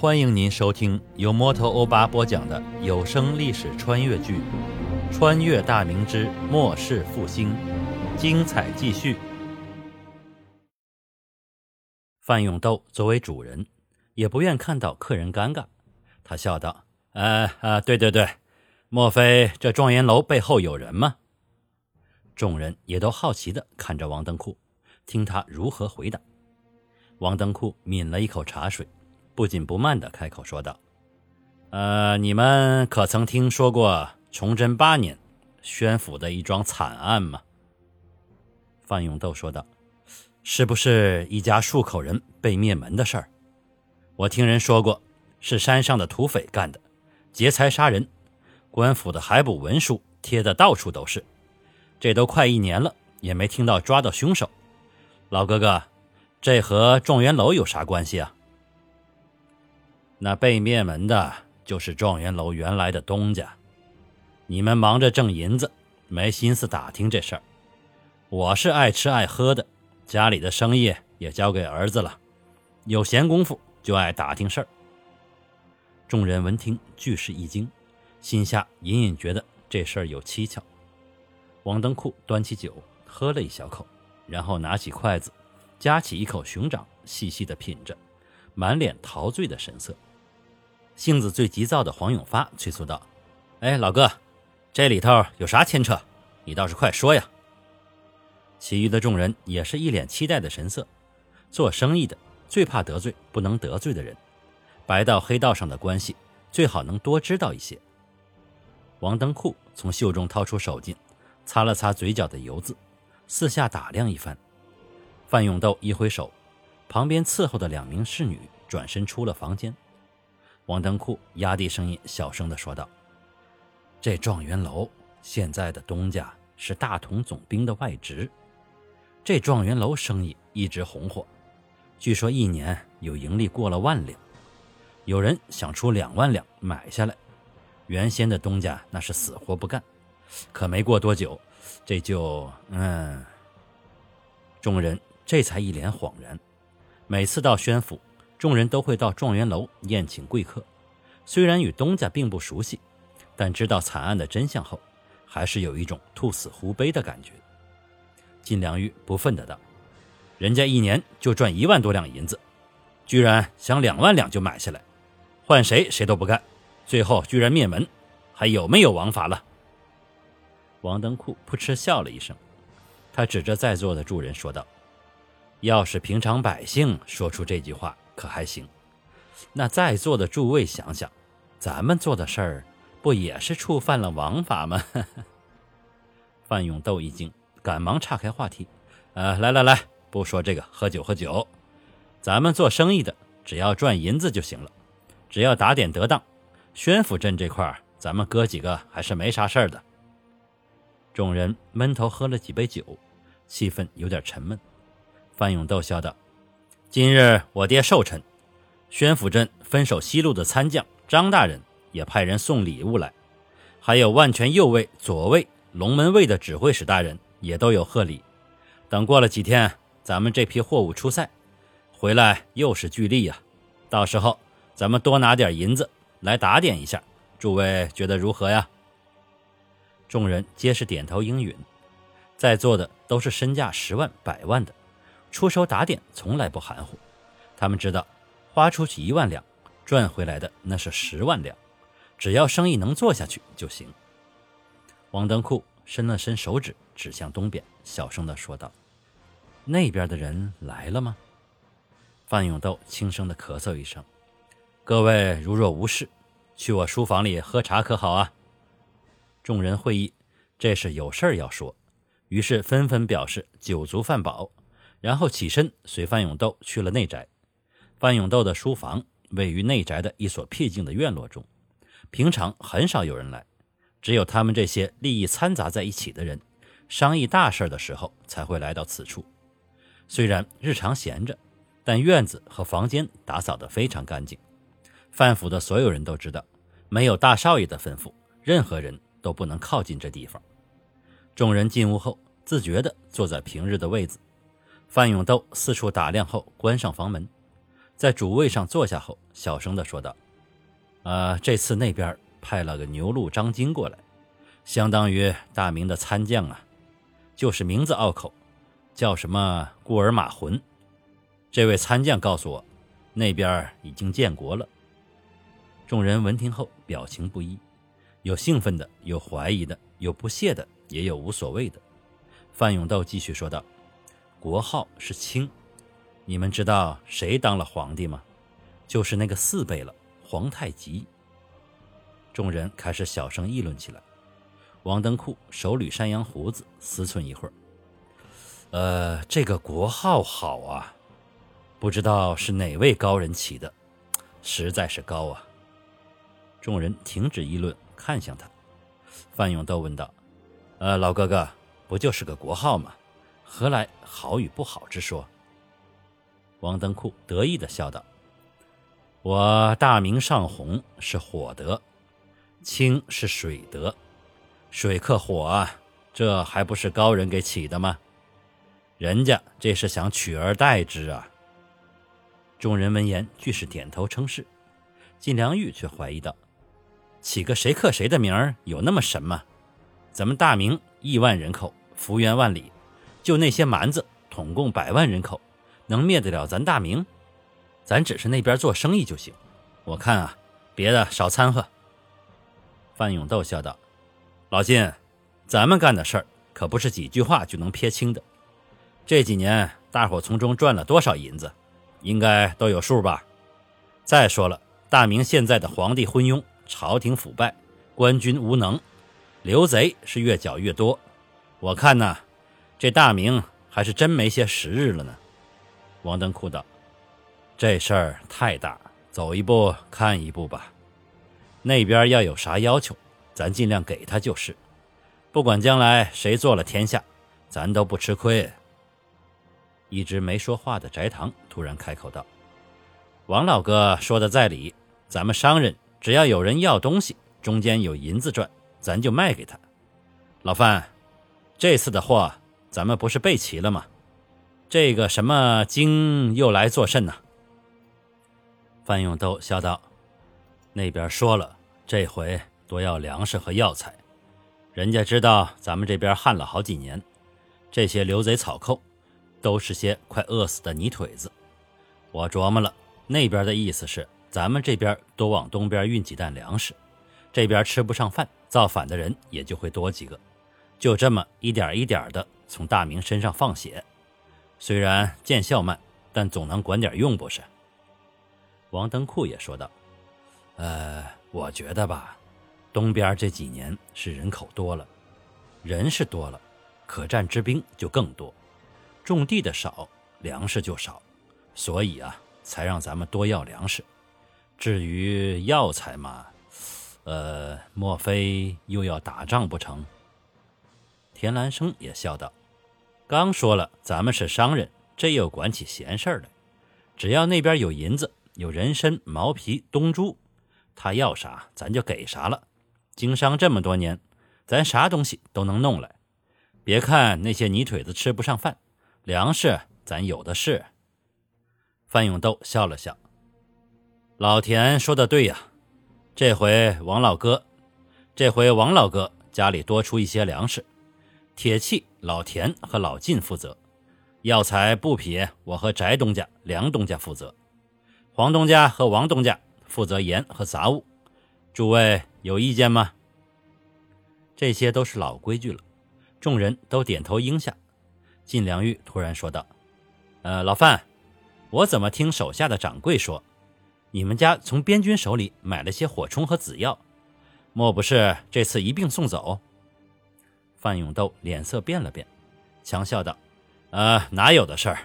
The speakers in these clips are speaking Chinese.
欢迎您收听由摩托欧巴播讲的有声历史穿越剧《穿越大明之末世复兴》，精彩继续。范永斗作为主人，也不愿看到客人尴尬，他笑道：“呃呃，对对对，莫非这状元楼背后有人吗？”众人也都好奇地看着王登库，听他如何回答。王登库抿了一口茶水。不紧不慢地开口说道：“呃，你们可曾听说过崇祯八年宣府的一桩惨案吗？”范永斗说道：“是不是一家数口人被灭门的事儿？我听人说过，是山上的土匪干的，劫财杀人，官府的海捕文书贴的到处都是。这都快一年了，也没听到抓到凶手。老哥哥，这和状元楼有啥关系啊？”那被灭门的就是状元楼原来的东家，你们忙着挣银子，没心思打听这事儿。我是爱吃爱喝的，家里的生意也交给儿子了，有闲工夫就爱打听事儿。众人闻听，俱是一惊，心下隐隐觉得这事儿有蹊跷。王登库端起酒，喝了一小口，然后拿起筷子，夹起一口熊掌，细细的品着，满脸陶醉的神色。性子最急躁的黄永发催促道：“哎，老哥，这里头有啥牵扯？你倒是快说呀！”其余的众人也是一脸期待的神色。做生意的最怕得罪不能得罪的人，白道黑道上的关系最好能多知道一些。王登库从袖中掏出手巾，擦了擦嘴角的油渍，四下打量一番。范永斗一挥手，旁边伺候的两名侍女转身出了房间。王登库压低声音，小声地说道：“这状元楼现在的东家是大同总兵的外侄。这状元楼生意一直红火，据说一年有盈利过了万两。有人想出两万两买下来，原先的东家那是死活不干。可没过多久，这就……嗯……众人这才一脸恍然。每次到宣府。”众人都会到状元楼宴请贵客，虽然与东家并不熟悉，但知道惨案的真相后，还是有一种兔死狐悲的感觉。金良玉不忿的道：“人家一年就赚一万多两银子，居然想两万两就买下来，换谁谁都不干，最后居然灭门，还有没有王法了？”王登库扑哧笑了一声，他指着在座的众人说道：“要是平常百姓说出这句话。”可还行？那在座的诸位想想，咱们做的事儿不也是触犯了王法吗？范永斗一惊，赶忙岔开话题：“呃，来来来，不说这个，喝酒喝酒。咱们做生意的，只要赚银子就行了，只要打点得当，宣府镇这块儿，咱们哥几个还是没啥事儿的。”众人闷头喝了几杯酒，气氛有点沉闷。范永斗笑道。今日我爹寿辰，宣府镇分守西路的参将张大人也派人送礼物来，还有万全右卫、左卫、龙门卫的指挥使大人也都有贺礼。等过了几天，咱们这批货物出塞，回来又是巨利呀。到时候咱们多拿点银子来打点一下，诸位觉得如何呀？众人皆是点头应允，在座的都是身价十万、百万的。出手打点从来不含糊，他们知道，花出去一万两，赚回来的那是十万两，只要生意能做下去就行。王登库伸了伸手指，指向东边，小声地说道：“那边的人来了吗？”范永斗轻声地咳嗽一声：“各位如若无事，去我书房里喝茶可好啊？”众人会意，这是有事儿要说，于是纷纷表示酒足饭饱。然后起身，随范永斗去了内宅。范永斗的书房位于内宅的一所僻静的院落中，平常很少有人来，只有他们这些利益掺杂在一起的人，商议大事的时候才会来到此处。虽然日常闲着，但院子和房间打扫得非常干净。范府的所有人都知道，没有大少爷的吩咐，任何人都不能靠近这地方。众人进屋后，自觉地坐在平日的位子。范永斗四处打量后，关上房门，在主位上坐下后，小声地说道：“呃，这次那边派了个牛录张金过来，相当于大明的参将啊，就是名字拗口，叫什么孤儿马浑。这位参将告诉我，那边已经建国了。”众人闻听后，表情不一，有兴奋的，有怀疑的，有不屑的，也有无所谓的。范永斗继续说道：“国号是清。”你们知道谁当了皇帝吗？就是那个四辈了，皇太极。众人开始小声议论起来。王登库手捋山羊胡子，思忖一会儿。呃，这个国号好啊，不知道是哪位高人起的，实在是高啊。众人停止议论，看向他。范永道问道：“呃，老哥哥，不就是个国号吗？何来好与不好之说？”王登库得意地笑道：“我大明上红是火德，清是水德，水克火啊，这还不是高人给起的吗？人家这是想取而代之啊。”众人闻言俱是点头称是，晋良玉却怀疑道：“起个谁克谁的名儿有那么神吗？咱们大明亿万人口，幅员万里，就那些蛮子，统共百万人口。”能灭得了咱大明？咱只是那边做生意就行。我看啊，别的少掺和。范永斗笑道：“老金，咱们干的事儿可不是几句话就能撇清的。这几年大伙从中赚了多少银子，应该都有数吧？再说了，大明现在的皇帝昏庸，朝廷腐败，官军无能，刘贼是越剿越多。我看呢，这大明还是真没些时日了呢。”王登库道：“这事儿太大，走一步看一步吧。那边要有啥要求，咱尽量给他就是。不管将来谁做了天下，咱都不吃亏。”一直没说话的翟堂突然开口道：“王老哥说的在理，咱们商人只要有人要东西，中间有银子赚，咱就卖给他。老范，这次的货咱们不是备齐了吗？”这个什么精又来作甚呢？范永斗笑道：“那边说了，这回多要粮食和药材。人家知道咱们这边旱了好几年，这些流贼草寇都是些快饿死的泥腿子。我琢磨了，那边的意思是咱们这边多往东边运几担粮食，这边吃不上饭，造反的人也就会多几个。就这么一点一点的从大明身上放血。”虽然见效慢，但总能管点用，不是？王登库也说道：“呃，我觉得吧，东边这几年是人口多了，人是多了，可战之兵就更多，种地的少，粮食就少，所以啊，才让咱们多要粮食。至于药材嘛，呃，莫非又要打仗不成？”田兰生也笑道。刚说了，咱们是商人，这又管起闲事儿来。只要那边有银子、有人参、毛皮、东珠，他要啥咱就给啥了。经商这么多年，咱啥东西都能弄来。别看那些泥腿子吃不上饭，粮食咱有的是。范永斗笑了笑：“老田说的对呀，这回王老哥，这回王老哥家里多出一些粮食。”铁器，老田和老靳负责；药材、布匹，我和翟东家、梁东家负责；黄东家和王东家负责盐和杂物。诸位有意见吗？这些都是老规矩了。众人都点头应下。晋良玉突然说道：“呃，老范，我怎么听手下的掌柜说，你们家从边军手里买了些火冲和紫药？莫不是这次一并送走？”范永斗脸色变了变，强笑道：“呃，哪有的事儿？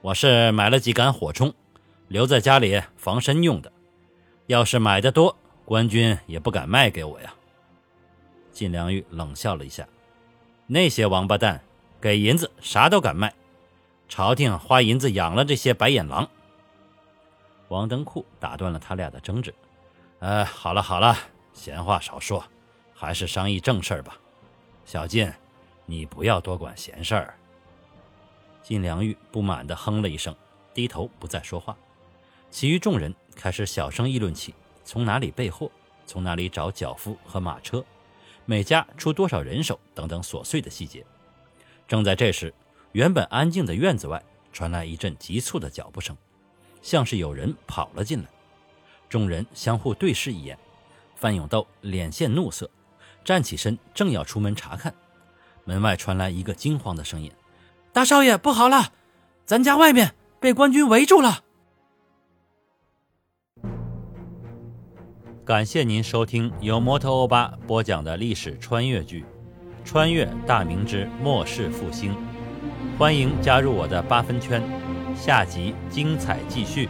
我是买了几杆火冲，留在家里防身用的。要是买的多，官军也不敢卖给我呀。”晋良玉冷笑了一下：“那些王八蛋，给银子啥都敢卖。朝廷花银子养了这些白眼狼。”王登库打断了他俩的争执：“呃，好了好了，闲话少说，还是商议正事儿吧。”小晋，你不要多管闲事儿。晋良玉不满地哼了一声，低头不再说话。其余众人开始小声议论起从哪里备货、从哪里找脚夫和马车、每家出多少人手等等琐碎的细节。正在这时，原本安静的院子外传来一阵急促的脚步声，像是有人跑了进来。众人相互对视一眼，范永斗脸现怒色，站起身正要出门查看，门外传来一个惊慌的声音：“大少爷，不好了，咱家外面被官军围住了！”感谢您收听由摩托欧巴播讲的历史穿越剧《穿越大明之末世复兴》，欢迎加入我的八分圈，下集精彩继续。